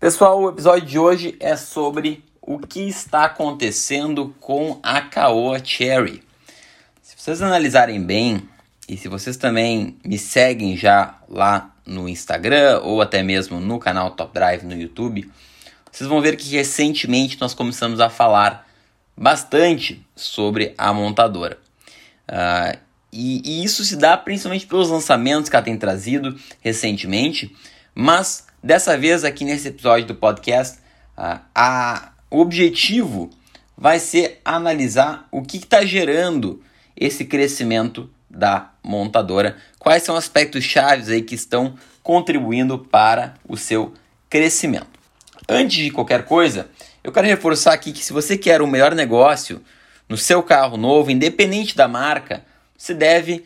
Pessoal, o episódio de hoje é sobre o que está acontecendo com a Caoa Cherry. Se vocês analisarem bem, e se vocês também me seguem já lá no Instagram ou até mesmo no canal Top Drive no YouTube, vocês vão ver que recentemente nós começamos a falar bastante sobre a montadora. Uh, e, e, isso se dá principalmente pelos lançamentos que ela tem trazido recentemente, mas dessa vez aqui nesse episódio do podcast, uh, a, o objetivo vai ser analisar o que está gerando esse crescimento da montadora, quais são aspectos chaves aí que estão contribuindo para o seu crescimento. Antes de qualquer coisa, eu quero reforçar aqui que se você quer o um melhor negócio no seu carro novo, independente da marca, você deve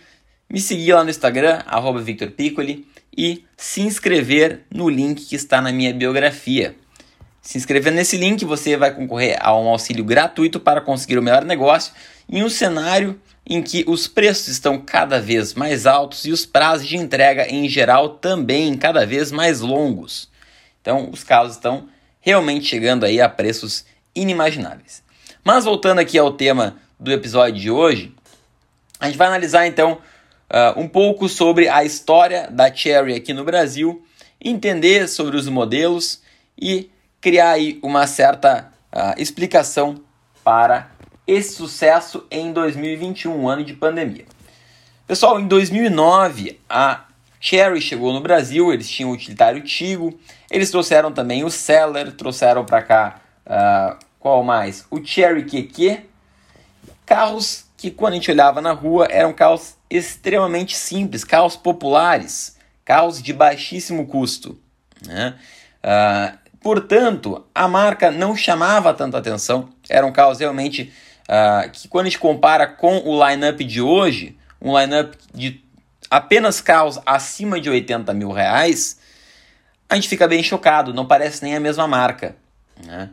me seguir lá no Instagram, @victorpiccoli e se inscrever no link que está na minha biografia. Se inscrevendo nesse link, você vai concorrer a um auxílio gratuito para conseguir o melhor negócio em um cenário em que os preços estão cada vez mais altos e os prazos de entrega em geral também cada vez mais longos. Então, os carros estão realmente chegando aí a preços inimagináveis. Mas voltando aqui ao tema do episódio de hoje, a gente vai analisar então uh, um pouco sobre a história da Cherry aqui no Brasil, entender sobre os modelos e criar aí uma certa uh, explicação para esse sucesso em 2021, um ano de pandemia. Pessoal, em 2009 a Cherry chegou no Brasil, eles tinham o utilitário Tigo, eles trouxeram também o Seller, trouxeram para cá uh, qual mais? O Cherry QQ, carros que quando a gente olhava na rua eram carros extremamente simples, carros populares, carros de baixíssimo custo. Né? Uh, portanto, a marca não chamava tanta atenção, eram carros realmente uh, que quando a gente compara com o lineup de hoje, um lineup de apenas carros acima de 80 mil reais, a gente fica bem chocado, não parece nem a mesma marca. Né?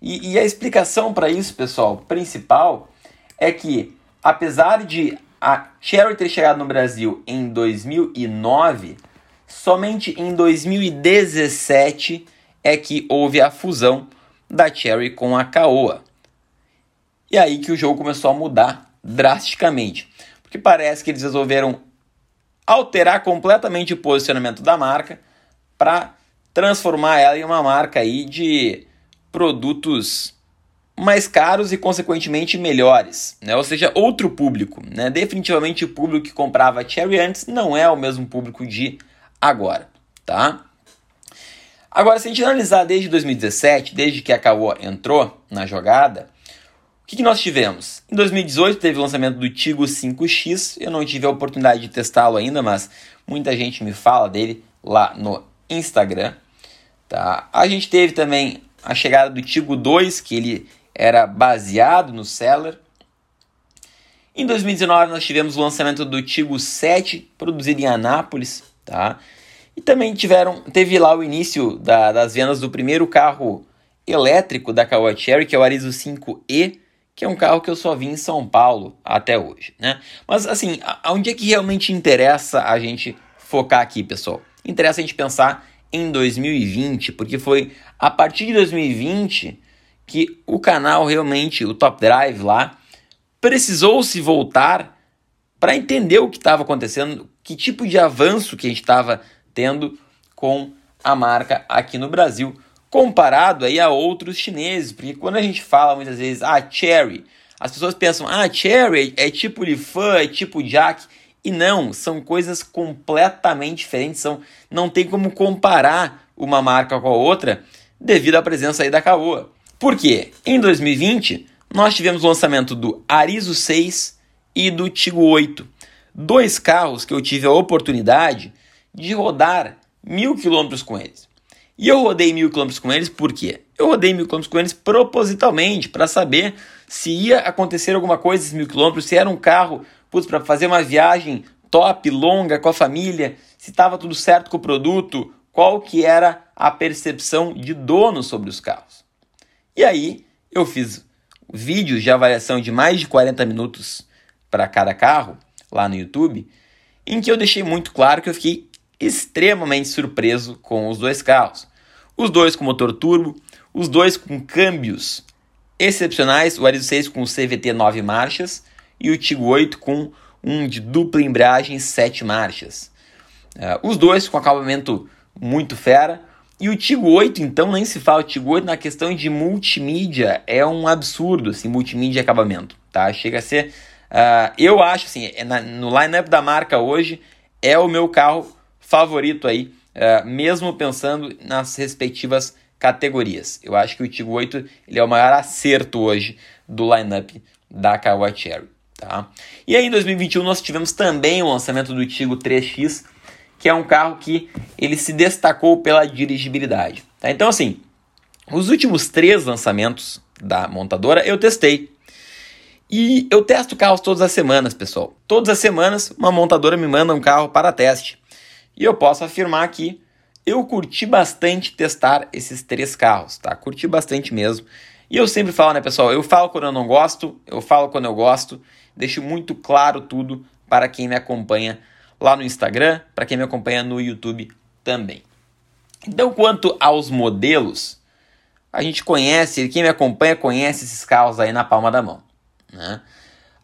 E, e a explicação para isso, pessoal, principal, é que apesar de a Cherry ter chegado no Brasil em 2009, somente em 2017 é que houve a fusão da Cherry com a Caoa. E aí que o jogo começou a mudar drasticamente, porque parece que eles resolveram alterar completamente o posicionamento da marca para transformar ela em uma marca aí de produtos mais caros e consequentemente melhores, né? Ou seja, outro público, né? Definitivamente o público que comprava Cherry antes não é o mesmo público de agora, tá? Agora, se a gente analisar desde 2017, desde que a Caoa entrou na jogada, o que, que, nós tivemos? Em 2018 teve o lançamento do Tigo 5X. Eu não tive a oportunidade de testá-lo ainda, mas muita gente me fala dele lá no Instagram. Tá? A gente teve também a chegada do Tigo 2, que ele era baseado no Seller. Em 2019 nós tivemos o lançamento do Tigo 7, produzido em Anápolis, tá? E também tiveram, teve lá o início da, das vendas do primeiro carro elétrico da Caoa Cherry, que é o Arizo 5E, que é um carro que eu só vi em São Paulo até hoje, né? Mas assim, aonde é que realmente interessa a gente focar aqui, pessoal? Interessa a gente pensar em 2020, porque foi a partir de 2020 que o canal realmente, o Top Drive lá, precisou se voltar para entender o que estava acontecendo, que tipo de avanço que a gente estava tendo com a marca aqui no Brasil comparado aí a outros chineses, porque quando a gente fala muitas vezes, ah, Cherry, as pessoas pensam, ah, Cherry é tipo Lifan, é tipo Jack, e não, são coisas completamente diferentes, são, não tem como comparar uma marca com a outra devido à presença aí da Caoa. Por quê? Em 2020, nós tivemos o lançamento do Arizo 6 e do Tigo 8, dois carros que eu tive a oportunidade de rodar mil quilômetros com eles. E eu rodei mil quilômetros com eles por quê? Eu rodei mil quilômetros com eles propositalmente para saber se ia acontecer alguma coisa esses mil quilômetros, se era um carro para fazer uma viagem top, longa com a família, se estava tudo certo com o produto, qual que era a percepção de dono sobre os carros. E aí eu fiz vídeos de avaliação de mais de 40 minutos para cada carro lá no YouTube, em que eu deixei muito claro que eu fiquei extremamente surpreso com os dois carros. Os dois com motor turbo, os dois com câmbios excepcionais, o Arizo 6 com CVT 9 marchas e o Tigo 8 com um de dupla embreagem 7 marchas. Uh, os dois com acabamento muito fera. E o Tigo 8, então, nem se fala. O Tigo 8 na questão de multimídia é um absurdo, assim, multimídia e acabamento, tá? Chega a ser... Uh, eu acho, assim, é na, no line-up da marca hoje, é o meu carro favorito aí, uh, mesmo pensando nas respectivas categorias. Eu acho que o Tigo 8 ele é o maior acerto hoje do line-up da Kawa Cherry. Tá? E aí em 2021 nós tivemos também o lançamento do Tigo 3X, que é um carro que ele se destacou pela dirigibilidade. Tá? Então, assim, os últimos três lançamentos da montadora eu testei. E eu testo carros todas as semanas, pessoal. Todas as semanas uma montadora me manda um carro para teste. E eu posso afirmar que eu curti bastante testar esses três carros, tá? Curti bastante mesmo. E eu sempre falo, né, pessoal? Eu falo quando eu não gosto, eu falo quando eu gosto. Deixo muito claro tudo para quem me acompanha lá no Instagram, para quem me acompanha no YouTube também. Então, quanto aos modelos, a gente conhece, quem me acompanha conhece esses carros aí na palma da mão. Né?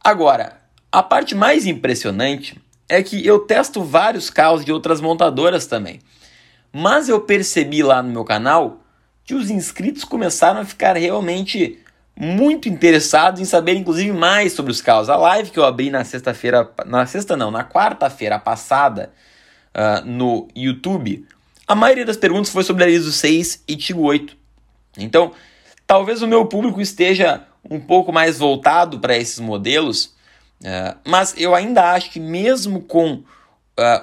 Agora, a parte mais impressionante é que eu testo vários carros de outras montadoras também. Mas eu percebi lá no meu canal que os inscritos começaram a ficar realmente muito interessado em saber, inclusive, mais sobre os carros. A live que eu abri na sexta-feira, na sexta não, na quarta-feira passada uh, no YouTube, a maioria das perguntas foi sobre a ISO 6 e Tigo 8. Então, talvez o meu público esteja um pouco mais voltado para esses modelos, uh, mas eu ainda acho que mesmo com uh,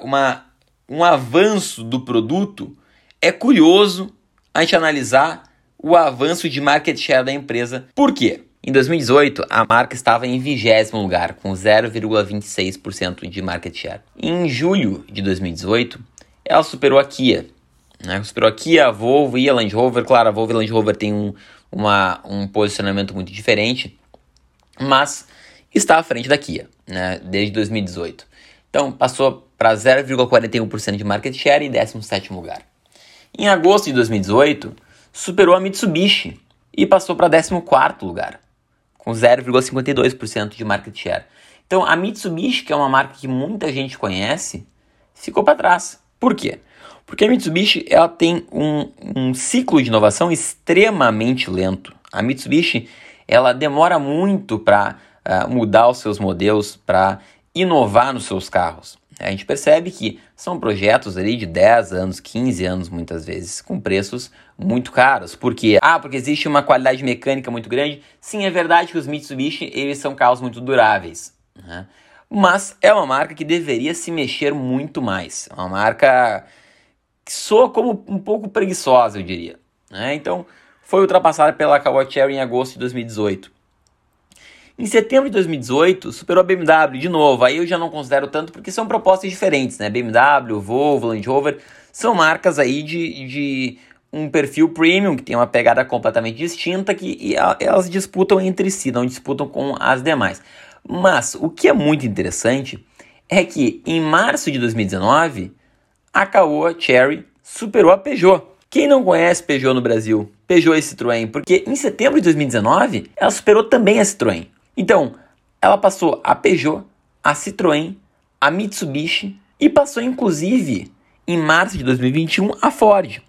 uma, um avanço do produto, é curioso a gente analisar o avanço de market share da empresa. Por quê? Em 2018, a marca estava em vigésimo lugar, com 0,26% de market share. Em julho de 2018, ela superou a Kia. Né? Superou a Kia, a Volvo e a Land Rover. Claro, a Volvo e a Land Rover têm um, uma, um posicionamento muito diferente, mas está à frente da Kia né? desde 2018. Então, passou para 0,41% de market share em 17º lugar. Em agosto de 2018, superou a Mitsubishi e passou para 14 lugar, com 0,52% de market share. Então a Mitsubishi, que é uma marca que muita gente conhece, ficou para trás. Por quê? Porque a Mitsubishi ela tem um, um ciclo de inovação extremamente lento. A Mitsubishi ela demora muito para uh, ah, mudar os seus modelos, para inovar nos seus carros. A gente percebe que são projetos ali de 10 anos, 15 anos muitas vezes, com preços muito caros. Por quê? Ah, porque existe uma qualidade mecânica muito grande. Sim, é verdade que os Mitsubishi eles são carros muito duráveis. Né? Mas é uma marca que deveria se mexer muito mais. É uma marca que soa como um pouco preguiçosa, eu diria. Né? Então, foi ultrapassada pela Kawai Cherry em agosto de 2018. Em setembro de 2018, superou a BMW de novo. Aí eu já não considero tanto porque são propostas diferentes, né? BMW, Volvo, Land Rover são marcas aí de, de um perfil premium que tem uma pegada completamente distinta que elas disputam entre si, não disputam com as demais. Mas o que é muito interessante é que em março de 2019 a Caoa Cherry superou a Peugeot. Quem não conhece Peugeot no Brasil? Peugeot e Citroën, porque em setembro de 2019 ela superou também a Citroën. Então, ela passou a Peugeot, a Citroën, a Mitsubishi e passou inclusive em março de 2021 a Ford.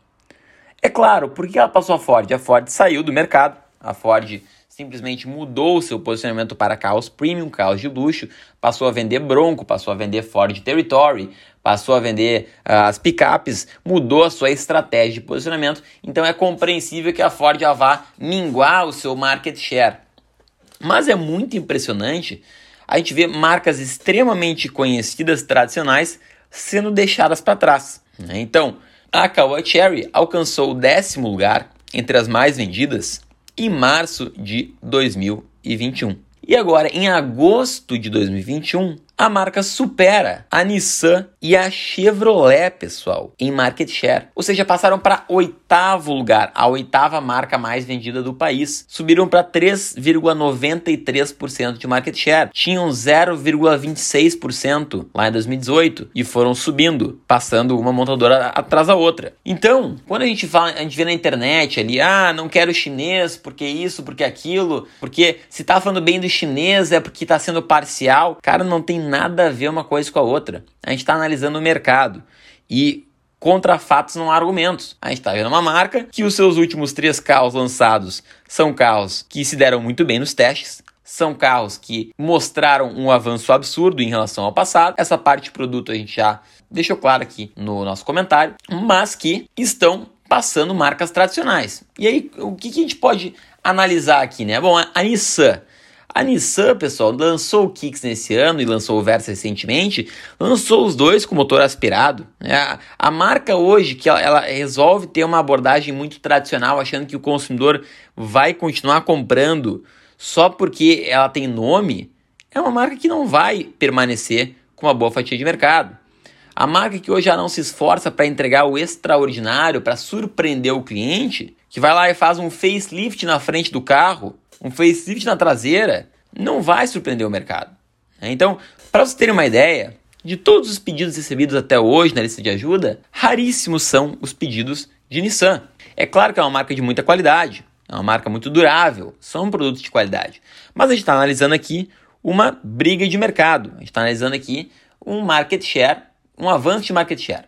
É claro, por que ela passou a Ford? A Ford saiu do mercado, a Ford simplesmente mudou o seu posicionamento para carros premium, carros de luxo, passou a vender Bronco, passou a vender Ford Territory, passou a vender uh, as picapes, mudou a sua estratégia de posicionamento, então é compreensível que a Ford vá minguar o seu market share. Mas é muito impressionante a gente ver marcas extremamente conhecidas, tradicionais, sendo deixadas para trás. Né? Então, A Kawa Cherry alcançou o décimo lugar entre as mais vendidas em março de 2021. E agora, em agosto de 2021, a marca supera a Nissan e a Chevrolet, pessoal, em market share. Ou seja, passaram para oitavo lugar, a oitava marca mais vendida do país. Subiram para 3,93% de market share. Tinham 0,26% lá em 2018 e foram subindo, passando uma montadora atrás da outra. Então, quando a gente fala, a gente vê na internet ali, ah, não quero chinês, porque isso, porque aquilo, porque se tá falando bem do chinês é porque tá sendo parcial. Cara, não tem nada a ver uma coisa com a outra. A gente está analisando o mercado e contra fatos não há argumentos. A gente está vendo uma marca que os seus últimos três carros lançados são carros que se deram muito bem nos testes. São carros que mostraram um avanço absurdo em relação ao passado. Essa parte de produto a gente já deixou claro aqui no nosso comentário, mas que estão passando marcas tradicionais. E aí, o que, que a gente pode analisar aqui, né? Bom, a Nissan a Nissan, pessoal, lançou o Kicks nesse ano e lançou o Versa recentemente, lançou os dois com motor aspirado. Né? A marca hoje, que ela, ela, resolve ter uma abordagem muito tradicional, achando que o consumidor vai continuar comprando só porque ela tem nome, é uma marca que não vai permanecer com uma boa fatia de mercado. A marca que hoje já não se esforça para entregar o extraordinário, para surpreender o cliente, que vai lá e faz um facelift na frente do carro, um facelift na traseira, não vai surpreender o mercado. Né? Então, para vocês terem uma ideia, de todos os pedidos recebidos até hoje na lista de ajuda, raríssimos são os pedidos de Nissan. É claro que é uma marca de muita qualidade, é uma marca muito durável, são produtos de qualidade. Mas a gente está analisando aqui uma briga de mercado, a gente está analisando aqui um market share, um avanço de market share,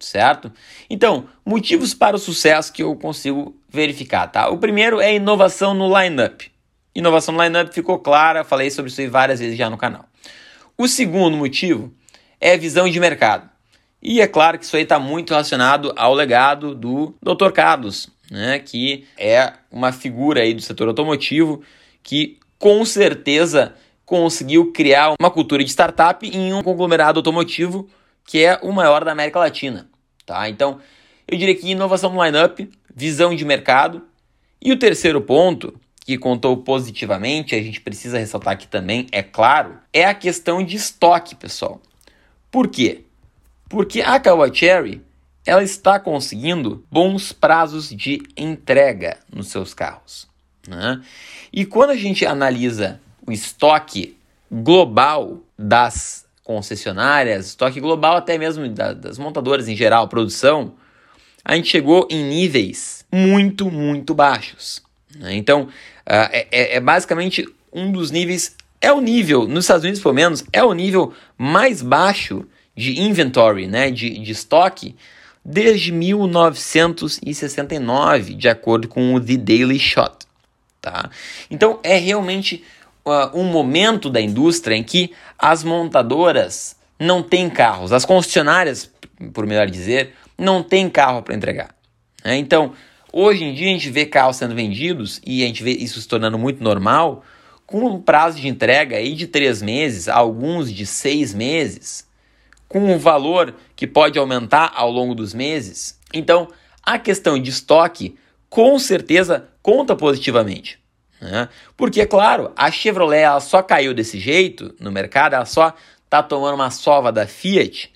certo? Então, motivos para o sucesso que eu consigo verificar, tá? O primeiro é inovação no lineup. Inovação no lineup ficou clara, falei sobre isso várias vezes já no canal. O segundo motivo é visão de mercado. E é claro que isso aí está muito relacionado ao legado do Dr. Carlos, né, que é uma figura aí do setor automotivo que com certeza conseguiu criar uma cultura de startup em um conglomerado automotivo que é o maior da América Latina. Tá? Então, eu diria que inovação no lineup, visão de mercado. E o terceiro ponto que contou positivamente, a gente precisa ressaltar aqui também, é claro, é a questão de estoque, pessoal. Por quê? Porque a Cherry ela está conseguindo bons prazos de entrega nos seus carros. Né? E quando a gente analisa o estoque global das concessionárias, estoque global até mesmo das montadoras em geral, produção, a gente chegou em níveis muito, muito baixos. Né? Então, Uh, é, é basicamente um dos níveis, é o nível, nos Estados Unidos pelo menos, é o nível mais baixo de inventory, né, de, de estoque, desde 1969, de acordo com o The Daily Shot. Tá? Então é realmente uh, um momento da indústria em que as montadoras não têm carros, as concessionárias, por melhor dizer, não têm carro para entregar. Né? Então, Hoje em dia a gente vê carros sendo vendidos e a gente vê isso se tornando muito normal, com um prazo de entrega aí de três meses, alguns de seis meses, com um valor que pode aumentar ao longo dos meses. Então, a questão de estoque com certeza conta positivamente. Né? Porque, é claro, a Chevrolet ela só caiu desse jeito no mercado, ela só está tomando uma sova da Fiat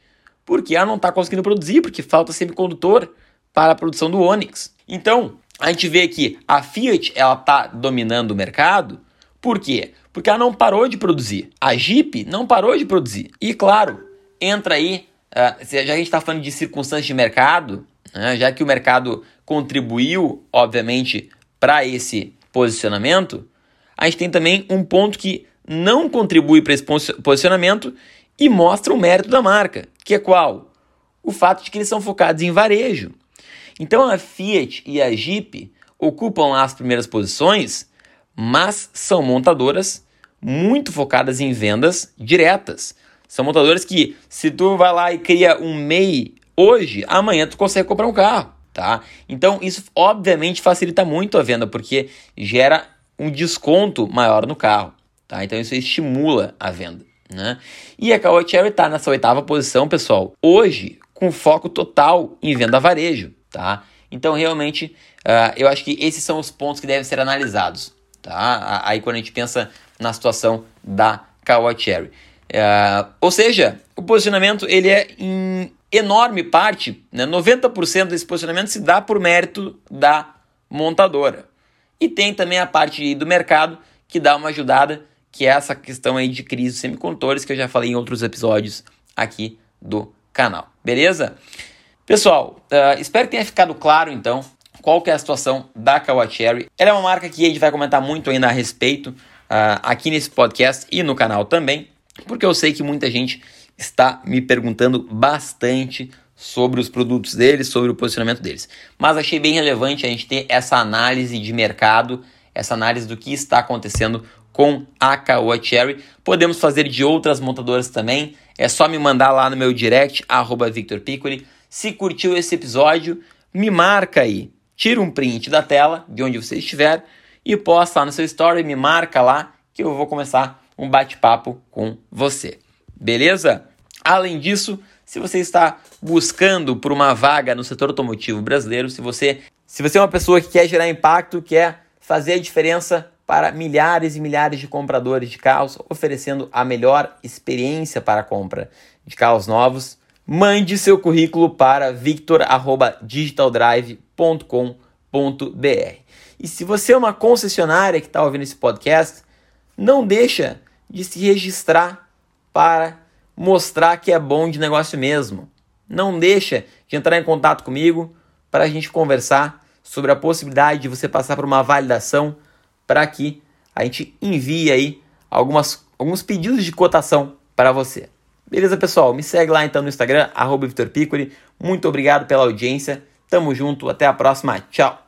porque ela não está conseguindo produzir, porque falta semicondutor para a produção do Onix. Então, a gente vê que a Fiat ela está dominando o mercado. Por quê? Porque ela não parou de produzir. A Jeep não parou de produzir. E claro, entra aí, uh, já que a gente está falando de circunstâncias de mercado, né, já que o mercado contribuiu, obviamente, para esse posicionamento, a gente tem também um ponto que não contribui para esse posicionamento e mostra o mérito da marca, que é qual? O fato de que eles são focados em varejo. Então a Fiat e a Jeep ocupam lá as primeiras posições, mas são montadoras muito focadas em vendas diretas. São montadoras que, se tu vai lá e cria um MEI hoje, amanhã tu consegue comprar um carro, tá? Então isso obviamente facilita muito a venda, porque gera um desconto maior no carro, tá? Então isso estimula a venda, né? E a Caoa Cherry está nessa oitava posição, pessoal, hoje com foco total em venda varejo, tá? Então, realmente, uh, eu acho que esses são os pontos que devem ser analisados, tá? Aí, quando a gente pensa na situação da Kawa Cherry. Uh, ou seja, o posicionamento ele é em enorme parte, né, 90% desse posicionamento se dá por mérito da montadora. E tem também a parte do mercado que dá uma ajudada, que é essa questão aí de crise de semicondutores que eu já falei em outros episódios aqui do canal. Beleza? Pessoal, uh, espero que tenha ficado claro então qual que é a situação da Kawacherry. Ela é uma marca que a gente vai comentar muito ainda a respeito uh, aqui nesse podcast e no canal também, porque eu sei que muita gente está me perguntando bastante sobre os produtos deles, sobre o posicionamento deles. Mas achei bem relevante a gente ter essa análise de mercado, essa análise do que está acontecendo com a Caoa Cherry. Podemos fazer de outras montadoras também. É só me mandar lá no meu direct, arroba Victor Piccoli. Se curtiu esse episódio, me marca aí. Tira um print da tela, de onde você estiver, e posta lá no seu story, me marca lá, que eu vou começar um bate-papo com você. Beleza? Além disso, se você está buscando por uma vaga no setor automotivo brasileiro, se você, se você é uma pessoa que quer gerar impacto, quer fazer a diferença para milhares e milhares de compradores de carros, oferecendo a melhor experiência para a compra de carros novos, mande seu currículo para victor@digitaldrive.com.br. E se você é uma concessionária que está ouvindo esse podcast, não deixa de se registrar para mostrar que é bom de negócio mesmo. Não deixa de entrar em contato comigo para a gente conversar sobre a possibilidade de você passar por uma validação para que a gente envie aí algumas, alguns pedidos de cotação para você. Beleza, pessoal? Me segue lá então no Instagram, arroba Muito obrigado pela audiência. Tamo junto, até a próxima. Tchau!